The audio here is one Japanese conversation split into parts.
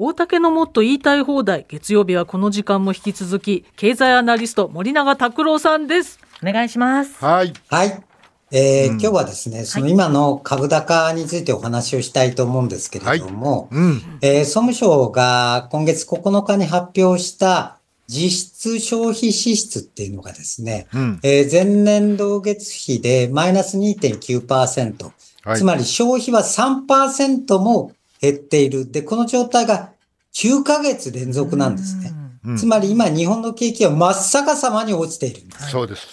大竹のもっと言いたい放題月曜日はこの時間も引き続き経済アナリスト森永卓郎さんですお願いしますはい。はい。えーうん今日はですね、その今の株高についてお話をしたいと思うんですけれども、うん。えー総務省が今月9日に発表した実質消費支出っていうのがですね、うん。えー前年同月比でマイナス2.9%、はいつまり消費は3%も減っている。で、この状態が9ヶ月連続なんですね。うんつまり今日本の景気は真っ逆さまに落ちているんです。そうです。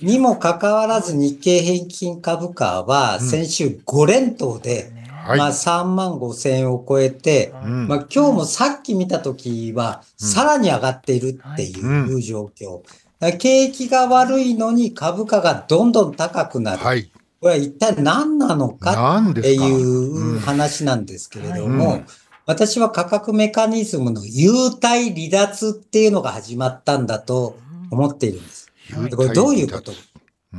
にもかかわらず日経平均株価は先週5連投で、はい。まあ3万5千円を超えて、うんまあ今日もさっき見た時はさらに上がっているっていう状況。景気が悪いのに株価がどんどん高くなる。はい。これは一体何なのかっていう話なんですけれども、うん私は価格メカニズムの優待離脱っていうのが始まったんだと思っているんです。でこれどういうこと？う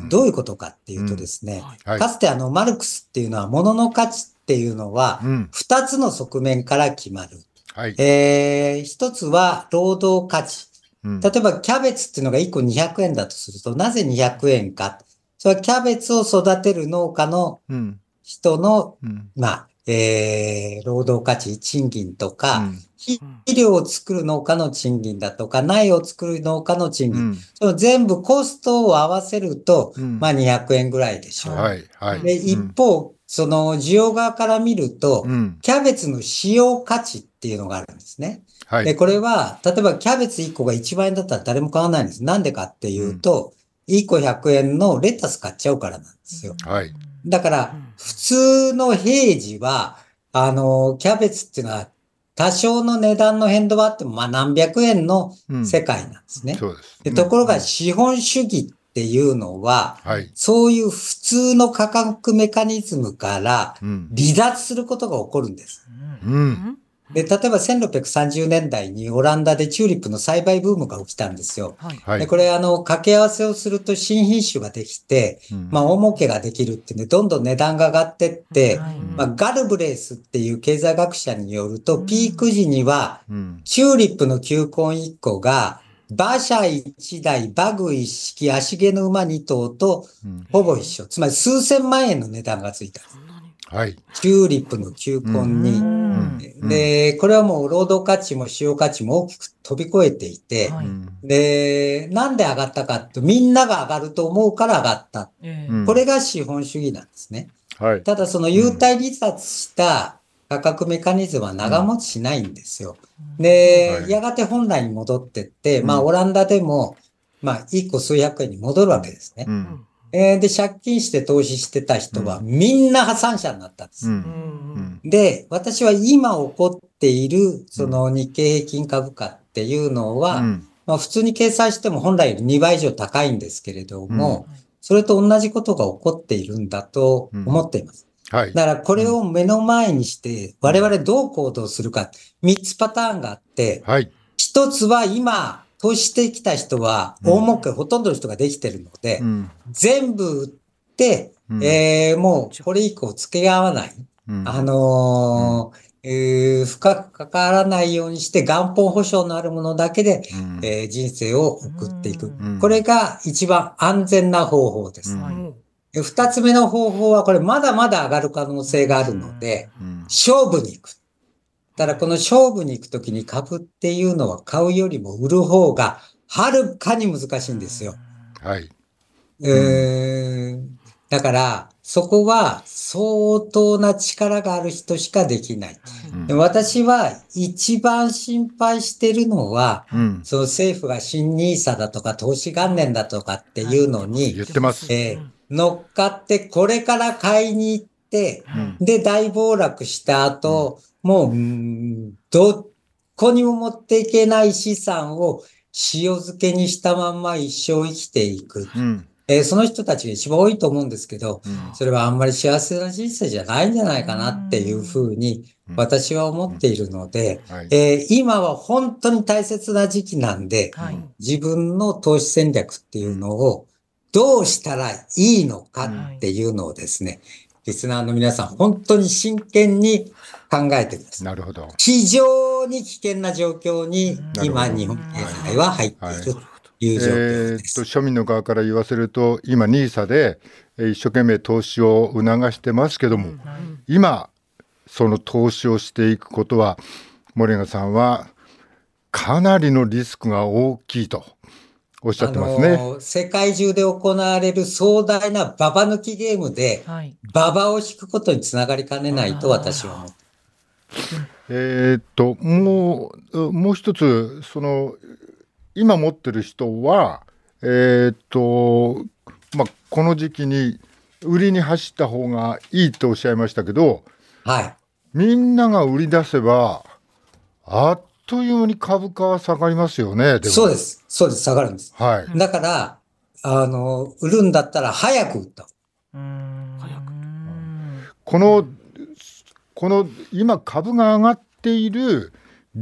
んどういうことかっていうとですね、はいかつてあのマルクスっていうのは物の価値っていうのはうん。二つの側面から決まる。はい。えー、一つは労働価値。うん例えばキャベツっていうのが1個200円だとすると、なぜ200円か？それはキャベツを育てる農家のうん。人の、うん。まあ、えー、労働価値、賃金とか、うん肥料を作る農家の賃金だとか、苗を作る農家の賃金。うん。その全部コストを合わせると、うんまあ200円ぐらいでしょう。はい。はい。で、一方、その需要側から見ると、うん。キャベツの使用価値っていうのがあるんですね。で、はい。これは、例えばキャベツ1個が1万円だったら誰も買わないんです。なんでかっていうと、1個100円のレタス買っちゃうからなんですよ。はい。だから、普通の平時は、あの、キャベツっていうのは、多少の値段の変動はあっても、まあ何百円のうん世界なんですね。そうです。でところが、資本主義っていうのは、はい。そういう普通の価格メカニズムからうん。離脱することが起こるんです。うん。で、例えば1630年代にオランダでチューリップの栽培ブームが起きたんですよ。はいはい。で、これあの、掛け合わせをすると新品種ができて、うんまあ、大儲けができるっていうんで、どんどん値段が上がってって、はいまあ、ガルブレースっていう経済学者によると、ピーク時には、うん。チューリップの球根1個が、馬車1台、バグ1式、足毛の馬2頭とうんほぼ一緒。つまり数千万円の値段がついた。はい。チューリップの球根に。うんで、これはもう労働価値も使用価値も大きく飛び越えていて、で、なんで上がったかって、みんなが上がると思うから上がった。えうんこれが資本主義なんですね。はい。ただその優待離脱した価格メカニズムは長持ちしないんですよ。で、はいやがて本来に戻ってって、まあうんオランダでも、まあ一個数百円に戻るわけですねう。ん。えーで、借金して投資してた人はみんな破産者になったんです。う。うんんで、私は今起こっているその日経平均株価っていうのは、うん。まあ普通に計算しても本来より2倍以上高いんですけれども、それと同じことが起こっているんだと思っています。はい。だからこれを目の前にして我々どう行動するか、3つパターンがあって、はい。1つは今、投資してきた人は大儲けほとんどの人ができてるので、うん。全部売って、うん。えーもうこれ以降付け合わない。うん。あのーえー深く関わらないようにして元本保証のあるものだけで、うん。えー人生を送っていく。うん。これが一番安全な方法です。二つ目の方法はこれまだまだ上がる可能性があるので、うん。勝負に行く。ただこの勝負に行くときに株っていうのは買うよりも売る方がはるかに難しいんですよ。はい。えーだから、そこは相当な力がある人しかできない。うんで私は一番心配してるのは、うん。その政府が新ニーサだとか投資元年だとかっていうのに言ってます。えー乗っかってこれから買いに行っで大暴落した後、もう、うん。どこにも持っていけない資産を塩漬けにしたまんま一生生きていく。うん。えーその人たちが一番多いと思うんですけど、うん。それはあんまり幸せな人生じゃないんじゃないかなっていうふうに私は思っているので、はい。えー今は本当に大切な時期なんで、はい。自分の投資戦略っていうのをどうしたらいいのかっていうのをですね、リスナーの皆さん本当に真剣に考えてください。なるほど。非常に危険な状況にうん今、日本経済は入っているという状況えーっとです。庶民の側から言わせると今 NISA でえー一生懸命投資を促してますけども、今その投資をしていくことは森永さんはかなりのリスクが大きいとおっしゃってますね。の世界中で行われる壮大なババ抜きゲームで、はい。ババを引くことにつながりかねないと私は思ってえーっともうもう一つその今持ってる人はえーっとまあこの時期に売りに走った方がいいとおっしゃいましたけどはい。みんなが売り出せばあっという間に株価は下がりますよね。そうです。そうです。下がるんです。はい。だから、あの、売るんだったら早く売った。早くこのこの今株が上がっている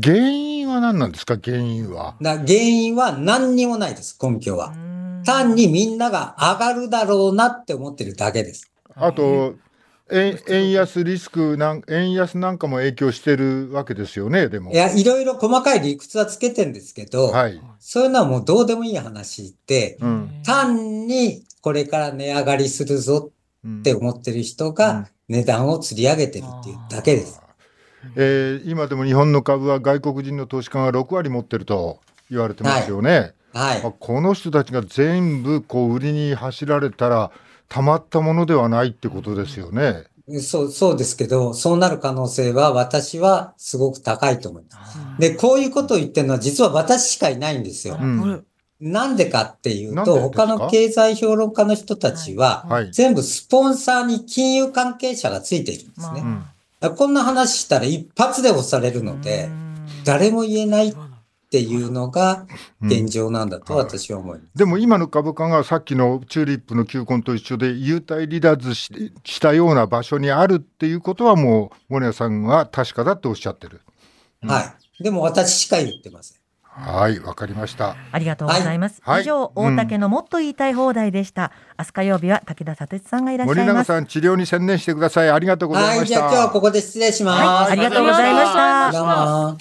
原因は何なんですか？原因は。だ原因は何にもないです。根拠は。単にみんなが上がるだろうなって思ってるだけです。あと円円安リスクなん円安なんかも影響してるわけですよねでもい。や、いろいろ細かい理屈はつけてんですけど、はい。そういうのはもうどうでもいい話で、うん単にこれから値上がりするぞうんって思ってる人うんが値段を釣り上げてるっていうだけです。えー今でも日本の株は外国人の投資家が6割持ってると言われてますよね。はい。あこの人たちが全部こう売りに走られたらたまったものではないってことですよね。そう、そうですけど、そうなる可能性は私はすごく高いと思います。で、こういうことを言ってるのは実は私しかいないんですよ。うんなんでかっていうと、か？他の経済評論家の人たちは、はい。全部スポンサーに金融関係者がついているんですね。うんだからこんな話したら一発で押されるので、誰も言えないっていうのが現状なんだと私は思います。でも今の株価がさっきのチューリップの球根と一緒で優待離脱ししたような場所にあるっていうことはもう森谷さんは確かだとおっしゃってる。はい。でも私しか言ってません。はい、わかりました。ありがとうございます。はい以上、うん大竹のもっと言いたい放題でした。明日火曜日は武田佐哲さんがいらっしゃ森います。永さん治療に専念してください。ありがとうございはい。ました。じゃあ今日はここで失礼します。はい、ありがとうございました。どうも